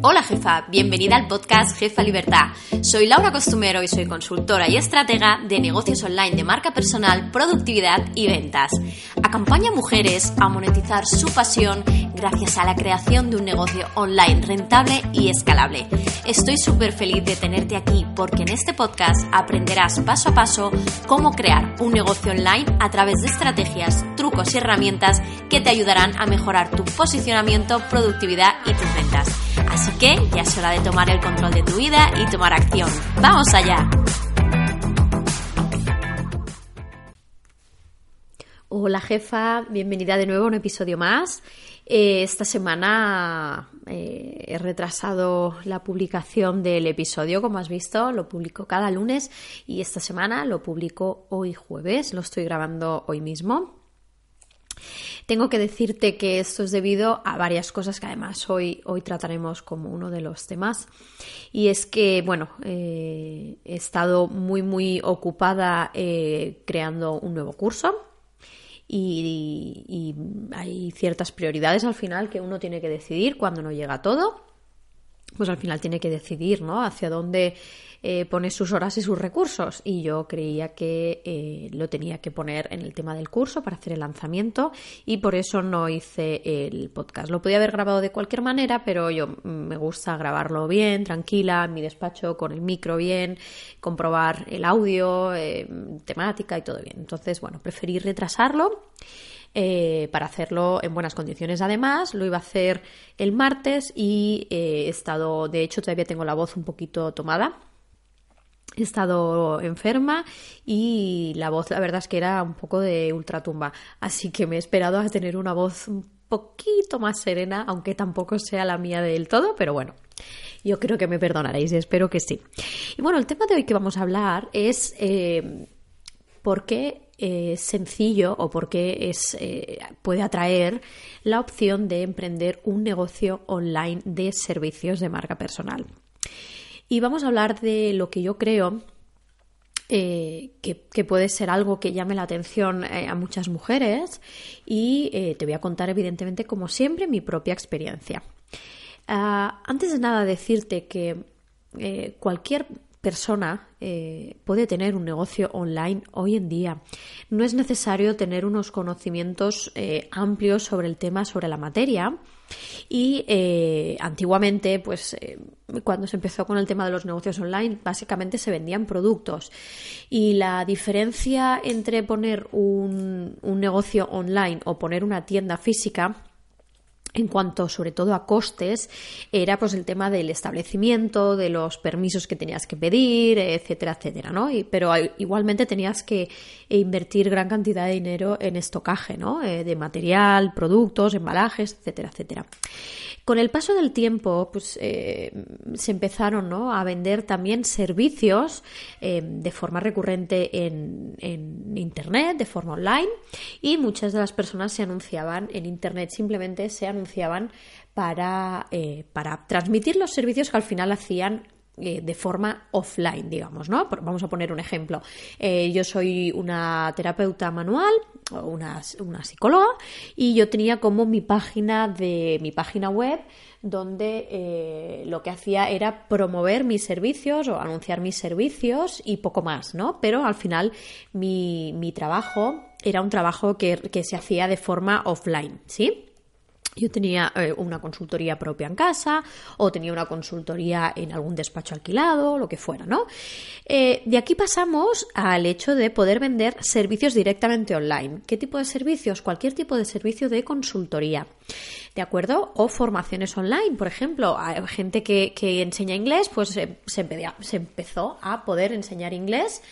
Hola jefa, bienvenida al podcast Jefa Libertad. Soy Laura Costumero y soy consultora y estratega de negocios online de marca personal, productividad y ventas. Acompaña a mujeres a monetizar su pasión gracias a la creación de un negocio online rentable y escalable. Estoy súper feliz de tenerte aquí porque en este podcast aprenderás paso a paso cómo crear un negocio online a través de estrategias, trucos y herramientas que te ayudarán a mejorar tu posicionamiento, productividad y tus ventas. Así que ya es hora de tomar el control de tu vida y tomar acción. ¡Vamos allá! Hola jefa, bienvenida de nuevo a un episodio más. Eh, esta semana eh, he retrasado la publicación del episodio, como has visto, lo publico cada lunes y esta semana lo publico hoy jueves, lo estoy grabando hoy mismo. Tengo que decirte que esto es debido a varias cosas que además hoy, hoy trataremos como uno de los temas. Y es que, bueno, eh, he estado muy, muy ocupada eh, creando un nuevo curso. Y, y, hay ciertas prioridades al final que uno tiene que decidir cuando no llega todo. Pues al final tiene que decidir, ¿no? Hacia dónde eh, pone sus horas y sus recursos. Y yo creía que eh, lo tenía que poner en el tema del curso para hacer el lanzamiento y por eso no hice el podcast. Lo podía haber grabado de cualquier manera, pero yo me gusta grabarlo bien, tranquila, en mi despacho, con el micro bien, comprobar el audio, eh, temática y todo bien. Entonces, bueno, preferí retrasarlo. Para hacerlo en buenas condiciones. Además, lo iba a hacer el martes y he estado, de hecho, todavía tengo la voz un poquito tomada he estado enferma y la voz la verdad es que era un poco de ultratumba, así que me he esperado a tener una voz un poquito más serena, aunque tampoco sea la mía del todo, pero bueno, yo creo que me perdonaréis, espero que sí. Y bueno, el tema de hoy que vamos a hablar es eh, por qué es sencillo o por qué es, eh, puede atraer la opción de emprender un negocio online de servicios de marca personal. Y vamos a hablar de lo que yo creo eh, que, puede ser algo que llame la atención eh, a muchas mujeres y eh, te voy a contar evidentemente como siempre mi propia experiencia. Ah, antes de nada decirte que cualquier persona puede tener un negocio online hoy en día. No es necesario tener unos conocimientos amplios sobre el tema, sobre la materia. Y eh, antiguamente, pues eh, cuando se empezó con el tema de los negocios online, básicamente se vendían productos. Y la diferencia entre poner un, un negocio online o poner una tienda física en cuanto sobre todo a costes, era pues el tema del establecimiento, de los permisos que tenías que pedir, etcétera, etcétera, ¿no? pero igualmente tenías que invertir gran cantidad de dinero en estocaje, ¿no? Eh, de material, productos, embalajes, etcétera, etcétera. Con el paso del tiempo, pues eh, se empezaron a vender también servicios eh, de forma recurrente en, Internet, de forma online, y muchas de las personas se anunciaban en Internet, simplemente se anunciaban para, eh, para transmitir los servicios que al final hacían de forma offline, digamos, ¿no? Vamos a poner un ejemplo. yo soy una terapeuta manual, una, una psicóloga y yo tenía como mi página de mi página web donde eh, lo que hacía era promover mis servicios o anunciar mis servicios y poco más, ¿no? Pero al final mi, mi trabajo era un trabajo que, que se hacía de forma offline, ¿sí? Yo tenía eh, una consultoría propia en casa o tenía una consultoría en algún despacho alquilado, lo que fuera, ¿no? Eh, de aquí pasamos al hecho de poder vender servicios directamente online. ¿Qué tipo de servicios? Cualquier tipo de servicio de consultoría. ¿De acuerdo? O formaciones online, por ejemplo. Hay gente que, enseña inglés, pues se, se empezó a poder enseñar inglés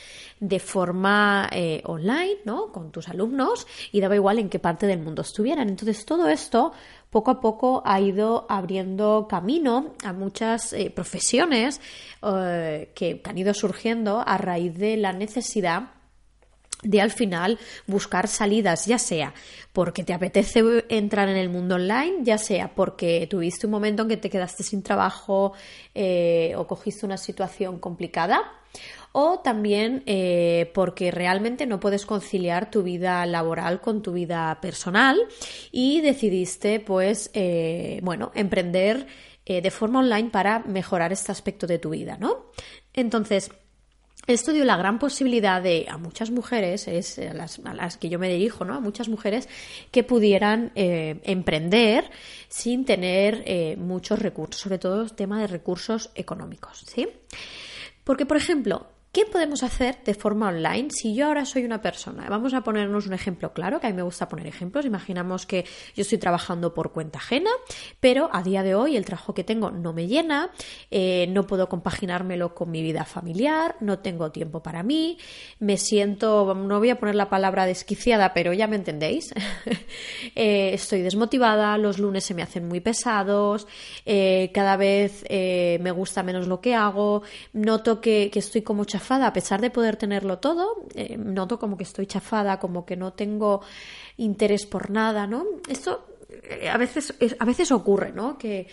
de forma eh, online, ¿no? Con tus alumnos y daba igual en qué parte del mundo estuvieran. Entonces todo esto poco a poco ha ido abriendo camino a muchas eh, profesiones eh, que han ido surgiendo a raíz de la necesidad de al final buscar salidas, ya sea porque te apetece entrar en el mundo online, ya sea porque tuviste un momento en que te quedaste sin trabajo o cogiste una situación complicada, o también eh, porque realmente no puedes conciliar tu vida laboral con tu vida personal y decidiste pues eh, bueno emprender eh, de forma online para mejorar este aspecto de tu vida, ¿no? Entonces, esto dio la gran posibilidad de a muchas mujeres, es a las, que yo me dirijo, ¿no? A muchas mujeres que pudieran eh, emprender sin tener eh, muchos recursos, sobre todo el tema de recursos económicos, ¿sí? Porque, por ejemplo, ¿Qué podemos hacer de forma online si yo ahora soy una persona? Vamos a ponernos un ejemplo claro, que a mí me gusta poner ejemplos. Imaginamos que yo estoy trabajando por cuenta ajena, pero a día de hoy el trabajo que tengo no me llena, eh, no puedo compaginármelo con mi vida familiar, no tengo tiempo para mí, me siento, no voy a poner la palabra desquiciada, pero ya me entendéis. Eh, estoy desmotivada, los lunes se me hacen muy pesados, eh, cada vez me gusta menos lo que hago, noto que, que estoy como a pesar de poder tenerlo todo, eh, noto como que estoy chafada, como que no tengo interés por nada, ¿no? Esto eh, a veces, a veces ocurre, ¿no? Que,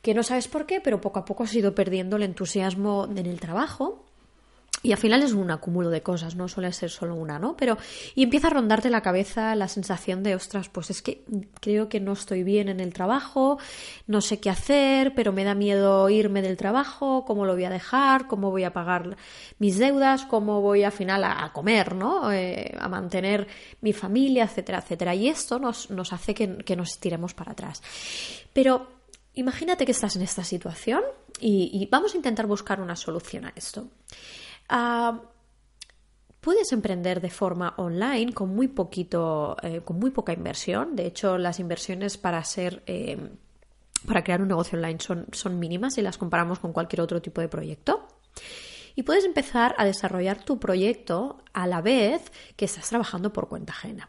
que no sabes por qué, pero poco a poco has ido perdiendo el entusiasmo en el trabajo y al final es un acúmulo de cosas, no suele ser solo una, ¿no? Pero y empieza a rondarte la cabeza la sensación de, ostras, pues es que creo que no estoy bien en el trabajo, no sé qué hacer, pero me da miedo irme del trabajo, cómo lo voy a dejar, cómo voy a pagar mis deudas, cómo voy al final a, comer, ¿no? Eh, a mantener mi familia, etcétera, etcétera. Y esto nos, nos hace que, nos tiremos para atrás. Pero imagínate que estás en esta situación y vamos a intentar buscar una solución a esto. Ah, puedes emprender de forma online con muy poquito, eh, con muy poca inversión. De hecho, las inversiones para ser eh, para crear un negocio online son, son mínimas si las comparamos con cualquier otro tipo de proyecto. Y puedes empezar a desarrollar tu proyecto a la vez que estás trabajando por cuenta ajena.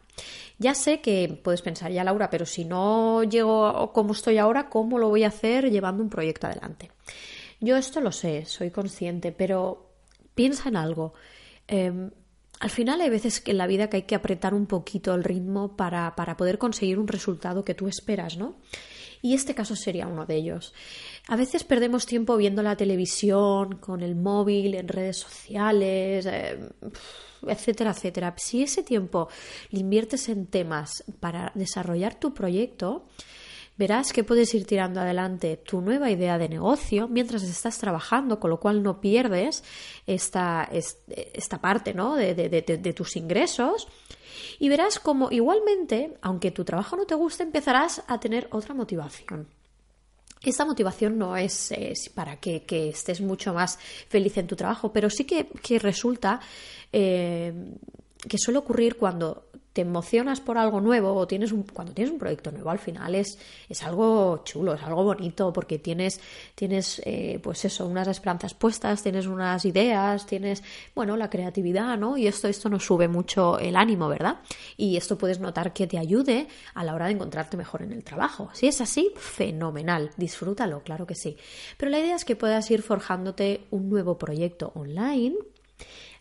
Ya sé que puedes pensar, ya Laura, pero si no llego como estoy ahora, ¿cómo lo voy a hacer llevando un proyecto adelante? Yo esto lo sé, soy consciente, pero piensa en algo. Em, al final hay veces en la vida que hay que apretar un poquito el ritmo para, para, poder conseguir un resultado que tú esperas, ¿no? Y este caso sería uno de ellos. A veces perdemos tiempo viendo la televisión, con el móvil, en redes sociales, em, etcétera, etcétera. Si ese tiempo le inviertes en temas para desarrollar tu proyecto, verás que puedes ir tirando adelante tu nueva idea de negocio mientras estás trabajando, con lo cual no pierdes esta, esta parte ¿no? de, de, tus ingresos. Y verás como igualmente, aunque tu trabajo no te guste, empezarás a tener otra motivación. Esta motivación no es, para que, estés mucho más feliz en tu trabajo, pero sí que, resulta eh, que suele ocurrir cuando te emocionas por algo nuevo o tienes un, cuando tienes un proyecto nuevo al final es, es algo chulo, es algo bonito porque tienes, tienes eh, pues eso, unas esperanzas puestas, tienes unas ideas, tienes, bueno, la creatividad, ¿no? Y esto, esto nos sube mucho el ánimo, ¿verdad? Y esto puedes notar que te ayude a la hora de encontrarte mejor en el trabajo. Si es así, fenomenal, disfrútalo, claro que sí. Pero la idea es que puedas ir forjándote un nuevo proyecto online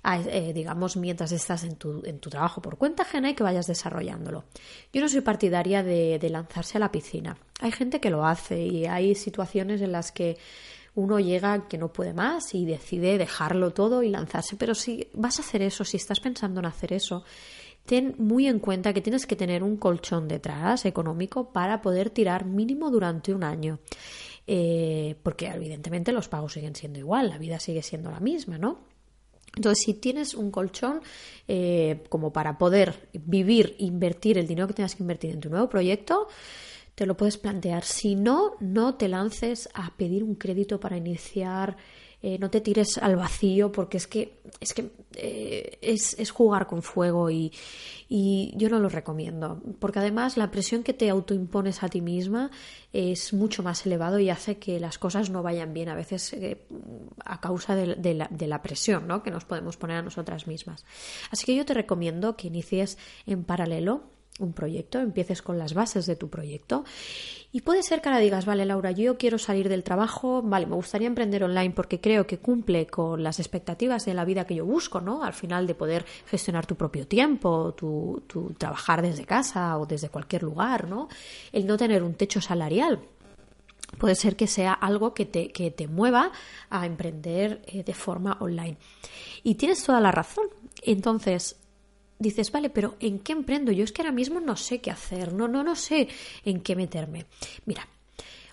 eh, digamos, mientras estás en tu, en tu, trabajo por cuenta ajena y que vayas desarrollándolo. Yo no soy partidaria de, lanzarse a la piscina. Hay gente que lo hace y hay situaciones en las que uno llega que no puede más y decide dejarlo todo y lanzarse. Pero si vas a hacer eso, si estás pensando en hacer eso, ten muy en cuenta que tienes que tener un colchón detrás económico para poder tirar mínimo durante un año. Eh, porque evidentemente los pagos siguen siendo igual, la vida sigue siendo la misma, ¿no? Entonces, si tienes un colchón eh, como para poder vivir, invertir el dinero que tengas que invertir en tu nuevo proyecto, te lo puedes plantear. Si no, no te lances a pedir un crédito para iniciar eh, no te tires al vacío porque es que es que eh, es, jugar con fuego y, yo no lo recomiendo porque además la presión que te autoimpones a ti misma es mucho más elevado y hace que las cosas no vayan bien a veces eh, a causa de, la, de la presión ¿no? que nos podemos poner a nosotras mismas así que yo te recomiendo que inicies en paralelo un proyecto, empieces con las bases de tu proyecto y puede ser que ahora digas, vale Laura, yo quiero salir del trabajo, vale, me gustaría emprender online porque creo que cumple con las expectativas de la vida que yo busco, ¿no? Al final de poder gestionar tu propio tiempo, tu, trabajar desde casa o desde cualquier lugar, ¿no? El no tener un techo salarial, puede ser que sea algo que te, que te mueva a emprender eh, de forma online. Y tienes toda la razón. Entonces, dices, vale, pero ¿en qué emprendo? Yo es que ahora mismo no sé qué hacer, no, no, no sé en qué meterme. Mira,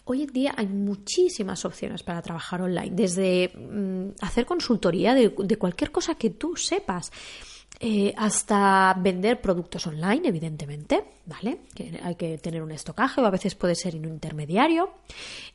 hoy en día hay muchísimas opciones para trabajar online, desde mm, hacer consultoría de, de cualquier cosa que tú sepas. Eh, hasta vender productos online, evidentemente, ¿vale? Que hay que tener un estocaje o a veces puede ser un intermediario.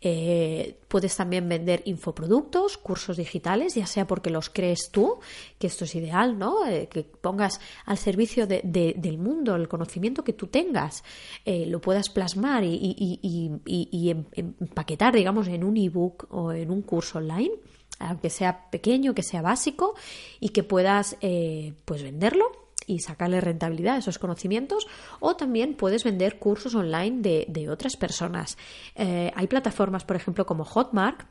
Eh, puedes también vender infoproductos, cursos digitales, ya sea porque los crees tú, que esto es ideal, ¿no? Eh, que pongas al servicio del mundo el conocimiento que tú tengas, lo puedas plasmar y, y em, empaquetar, digamos, en un ebook o en un curso online aunque sea pequeño, que sea básico y que puedas eh, pues venderlo y sacarle rentabilidad a esos conocimientos o también puedes vender cursos online de, otras personas. Eh, hay plataformas, por ejemplo, como Hotmart,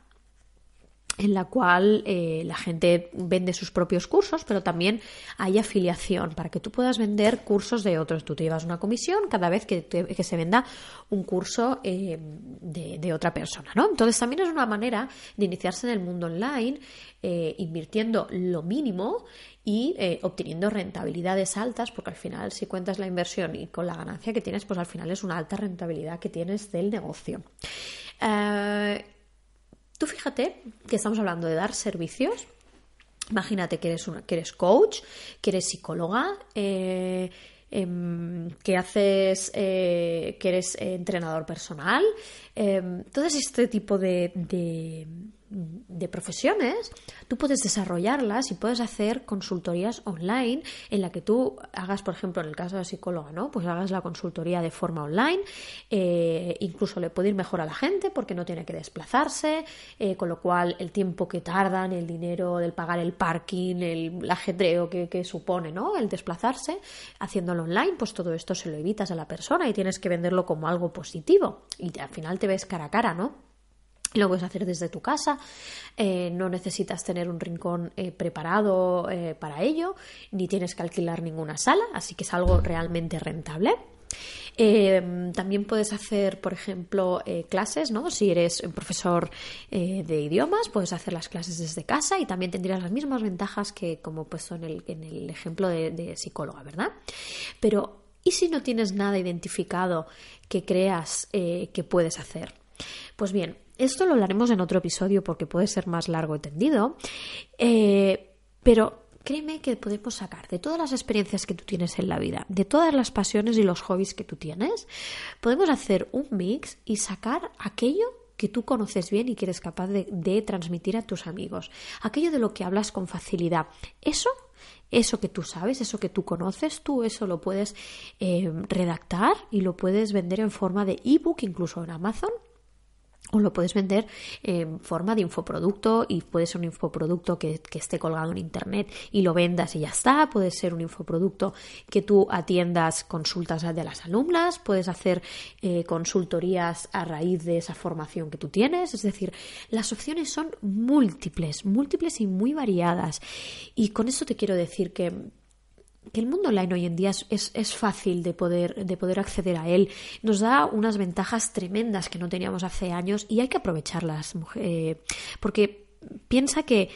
en la cual eh, la gente vende sus propios cursos, pero también hay afiliación para que tú puedas vender cursos de otros. Tú te llevas una comisión cada vez que, se venda un curso eh, de, otra persona, ¿no? Entonces también es una manera de iniciarse en el mundo online, eh, invirtiendo lo mínimo y obteniendo rentabilidades altas, porque al final si cuentas la inversión y con la ganancia que tienes, pues al final es una alta rentabilidad que tienes del negocio. Fíjate que estamos hablando de dar servicios. Imagínate que eres, una, que eres coach, que eres psicóloga, eh, em, que haces, eh, que eres entrenador personal. Em, todo este tipo de profesiones, tú puedes desarrollarlas y puedes hacer consultorías online en la que tú hagas, por ejemplo, en el caso de psicóloga, ¿no? Pues hagas la consultoría de forma online, eh, incluso le puede ir mejor a la gente porque no tiene que desplazarse, eh, con lo cual el tiempo que tardan, el dinero del pagar el parking, el, ajedreo que, que, supone, ¿no? El desplazarse, haciéndolo online, pues todo esto se lo evitas a la persona y tienes que venderlo como algo positivo y al final te ves cara a cara, ¿no? Lo puedes hacer desde tu casa, eh, no necesitas tener un rincón eh, preparado eh, para ello, ni tienes que alquilar ninguna sala, así que es algo realmente rentable. también puedes hacer, por ejemplo, clases, ¿no? Si eres un profesor de idiomas, puedes hacer las clases desde casa y también tendrías las mismas ventajas que como he puesto en el, en el ejemplo de psicóloga, ¿verdad? Pero, ¿y si no tienes nada identificado que creas que puedes hacer? Pues bien, esto lo hablaremos en otro episodio porque puede ser más largo y tendido, eh, pero créeme que podemos sacar de todas las experiencias que tú tienes en la vida, de todas las pasiones y los hobbies que tú tienes, podemos hacer un mix y sacar aquello que tú conoces bien y que eres capaz de, transmitir a tus amigos, aquello de lo que hablas con facilidad. Eso eso que tú sabes, eso que tú conoces, tú eso lo puedes eh, redactar y lo puedes vender en forma de ebook, incluso en Amazon, o lo puedes vender en forma de infoproducto y puede ser un infoproducto que, esté colgado en internet y lo vendas y ya está. Puede ser un infoproducto que tú atiendas consultas de las alumnas, puedes hacer eh, consultorías a raíz de esa formación que tú tienes. Es decir, las opciones son múltiples, múltiples y muy variadas. Y con eso te quiero decir que que el mundo online hoy en día es, fácil de poder, de poder acceder a él. Nos da unas ventajas tremendas que no teníamos hace años y hay que aprovecharlas. Eh, porque piensa que,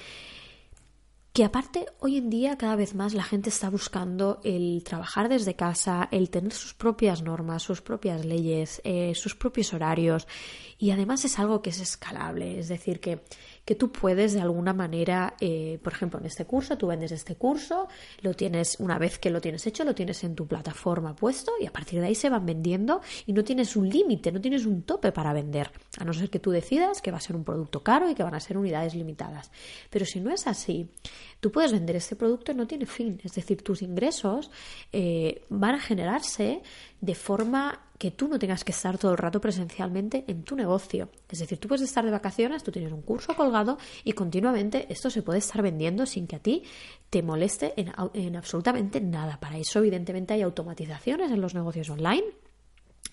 que aparte hoy en día cada vez más la gente está buscando el trabajar desde casa, el tener sus propias normas, sus propias leyes, eh, sus propios horarios y además es algo que es escalable. Es decir, que que tú puedes de alguna manera, eh, por ejemplo, en este curso, tú vendes este curso, lo tienes, una vez que lo tienes hecho, lo tienes en tu plataforma puesto y a partir de ahí se van vendiendo y no tienes un límite, no tienes un tope para vender, a no ser que tú decidas que va a ser un producto caro y que van a ser unidades limitadas. Pero si no es así, tú puedes vender este producto y no tiene fin, es decir, tus ingresos eh, van a generarse de forma que tú no tengas que estar todo el rato presencialmente en tu negocio. Es decir, tú puedes estar de vacaciones, tú tienes un curso colgado y continuamente esto se puede estar vendiendo sin que a ti te moleste en, absolutamente nada. Para eso, evidentemente, hay automatizaciones en los negocios online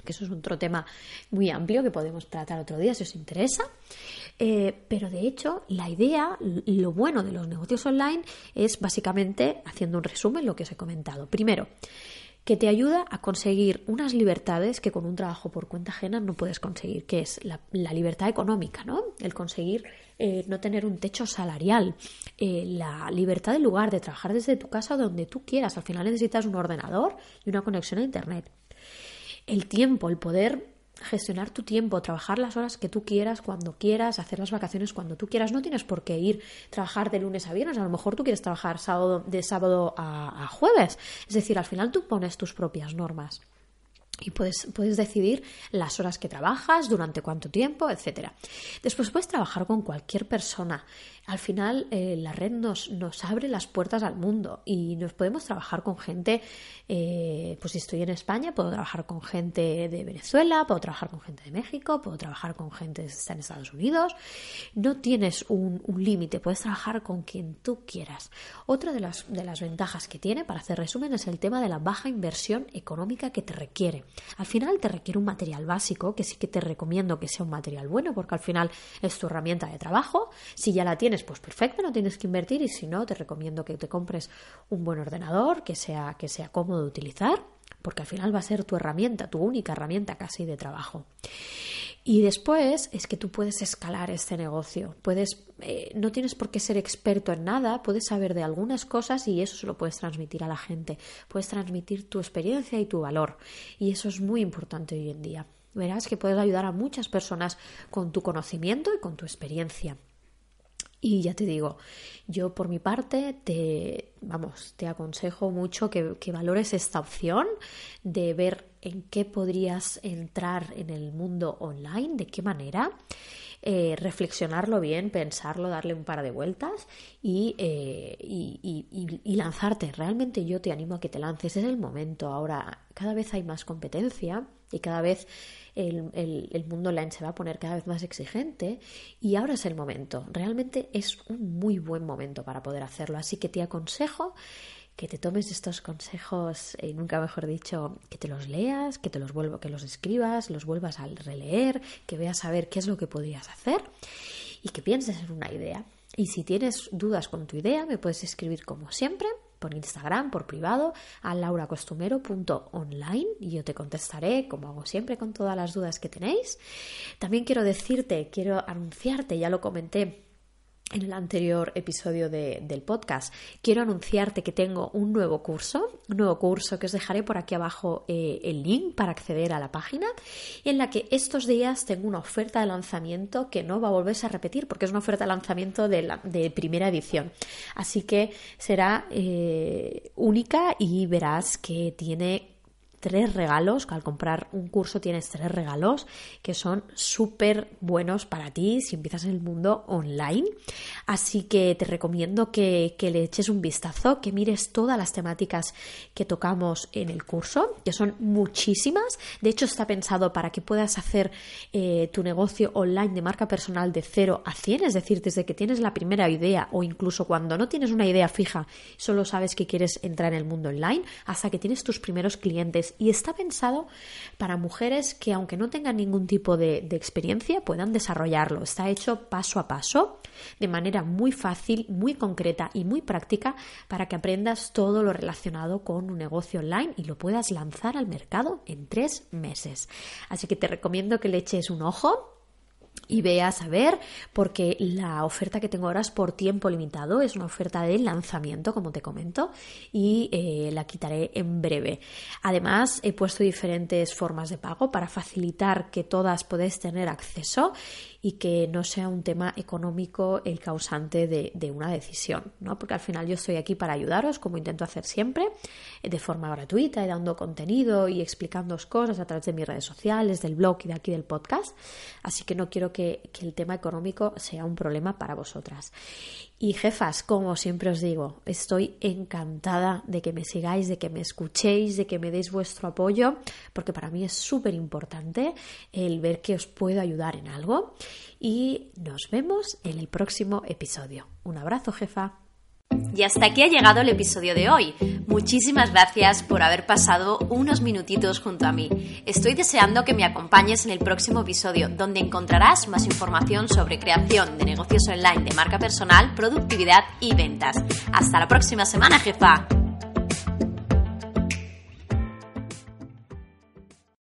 que eso es otro tema muy amplio que podemos tratar otro día si os interesa. Eh, pero de hecho, la idea, lo bueno de los negocios online es básicamente, haciendo un resumen, lo que os he comentado. Primero, que te ayuda a conseguir unas libertades que con un trabajo por cuenta ajena no puedes conseguir, que es la, libertad económica, ¿no? El conseguir eh, no tener un techo salarial, eh, la libertad del lugar de trabajar desde tu casa donde tú quieras. Al final necesitas un ordenador y una conexión a Internet. El tiempo, el poder gestionar tu tiempo, trabajar las horas que tú quieras, cuando quieras, hacer las vacaciones cuando tú quieras. No tienes por qué ir trabajar de lunes a viernes. A lo mejor tú quieres trabajar sábado, de sábado a, jueves. Es decir, al final tú pones tus propias normas y puedes, puedes, decidir las horas que trabajas, durante cuánto tiempo, etc. Después puedes trabajar con cualquier persona. Al final eh, la red nos, nos, abre las puertas al mundo y nos podemos trabajar con gente, eh, pues si estoy en España, puedo trabajar con gente de Venezuela, puedo trabajar con gente de México, puedo trabajar con gente que está en Estados Unidos. No tienes un, límite, puedes trabajar con quien tú quieras. Otra de las, de las ventajas que tiene, para hacer resumen, es el tema de la baja inversión económica que te requiere. Al final te requiere un material básico, que sí que te recomiendo que sea un material bueno, porque al final es tu herramienta de trabajo. Si ya la tienes, pues perfecto, no tienes que invertir y si no, te recomiendo que te compres un buen ordenador, que sea, que sea cómodo de utilizar, porque al final va a ser tu herramienta, tu única herramienta casi de trabajo. Y después es que tú puedes escalar este negocio. Puedes, eh, no tienes por qué ser experto en nada, puedes saber de algunas cosas y eso se lo puedes transmitir a la gente. Puedes transmitir tu experiencia y tu valor. Y eso es muy importante hoy en día. Verás que puedes ayudar a muchas personas con tu conocimiento y con tu experiencia. Y ya te digo, yo por mi parte te, vamos, te aconsejo mucho que, valores esta opción de ver en qué podrías entrar en el mundo online, de qué manera, eh, reflexionarlo bien, pensarlo, darle un par de vueltas y, eh, y, lanzarte. Realmente yo te animo a que te lances, es el momento. Ahora cada vez hay más competencia y cada vez el, el, mundo online se va a poner cada vez más exigente y ahora es el momento. Realmente es un muy buen momento para poder hacerlo. Así que te aconsejo que te tomes estos consejos, eh, nunca mejor dicho, que te los leas, que te los vuelvo, que los escribas, los vuelvas a releer, que veas a ver qué es lo que podrías hacer y que pienses en una idea. Y si tienes dudas con tu idea, me puedes escribir como siempre por Instagram, por privado, a lauracostumero.online y yo te contestaré, como hago siempre, con todas las dudas que tenéis. También quiero decirte, quiero anunciarte, ya lo comenté en el anterior episodio del podcast, quiero anunciarte que tengo un nuevo curso, un nuevo curso que os dejaré por aquí abajo eh, el link para acceder a la página, en la que estos días tengo una oferta de lanzamiento que no va a volverse a repetir porque es una oferta de lanzamiento de, la, de primera edición. Así que será eh, única y verás que tiene tres regalos, al comprar un curso tienes tres regalos que son súper buenos para ti si empiezas en el mundo online. Así que te recomiendo que, le eches un vistazo, que mires todas las temáticas que tocamos en el curso, que son muchísimas. De hecho, está pensado para que puedas hacer eh, tu negocio online de marca personal de 0 a 100, es decir, desde que tienes la primera idea o incluso cuando no tienes una idea fija, solo sabes que quieres entrar en el mundo online, hasta que tienes tus primeros clientes y está pensado para mujeres que aunque no tengan ningún tipo de, experiencia puedan desarrollarlo. Está hecho paso a paso, de manera muy fácil, muy concreta y muy práctica para que aprendas todo lo relacionado con un negocio online y lo puedas lanzar al mercado en tres meses. Así que te recomiendo que le eches un ojo y veas a ver, porque la oferta que tengo ahora es por tiempo limitado, es una oferta de lanzamiento, como te comento, y eh, la quitaré en breve. Además, he puesto diferentes formas de pago para facilitar que todas podés tener acceso y que no sea un tema económico el causante de, una decisión, ¿no? Porque al final yo estoy aquí para ayudaros, como intento hacer siempre, eh, de forma gratuita y dando contenido y explicando cosas a través de mis redes sociales, del blog y de aquí del podcast. Así que no quiero que el tema económico sea un problema para vosotras. Y jefas, como siempre os digo, estoy encantada de que me sigáis, de que me escuchéis, de que me deis vuestro apoyo, porque para mí es súper importante el ver que os puedo ayudar en algo. Y nos vemos en el próximo episodio. Un abrazo, jefa. Y hasta aquí ha llegado el episodio de hoy. Muchísimas gracias por haber pasado unos minutitos junto a mí. Estoy deseando que me acompañes en el próximo episodio, donde encontrarás más información sobre creación de negocios online de marca personal, productividad y ventas. Hasta la próxima semana, jefa.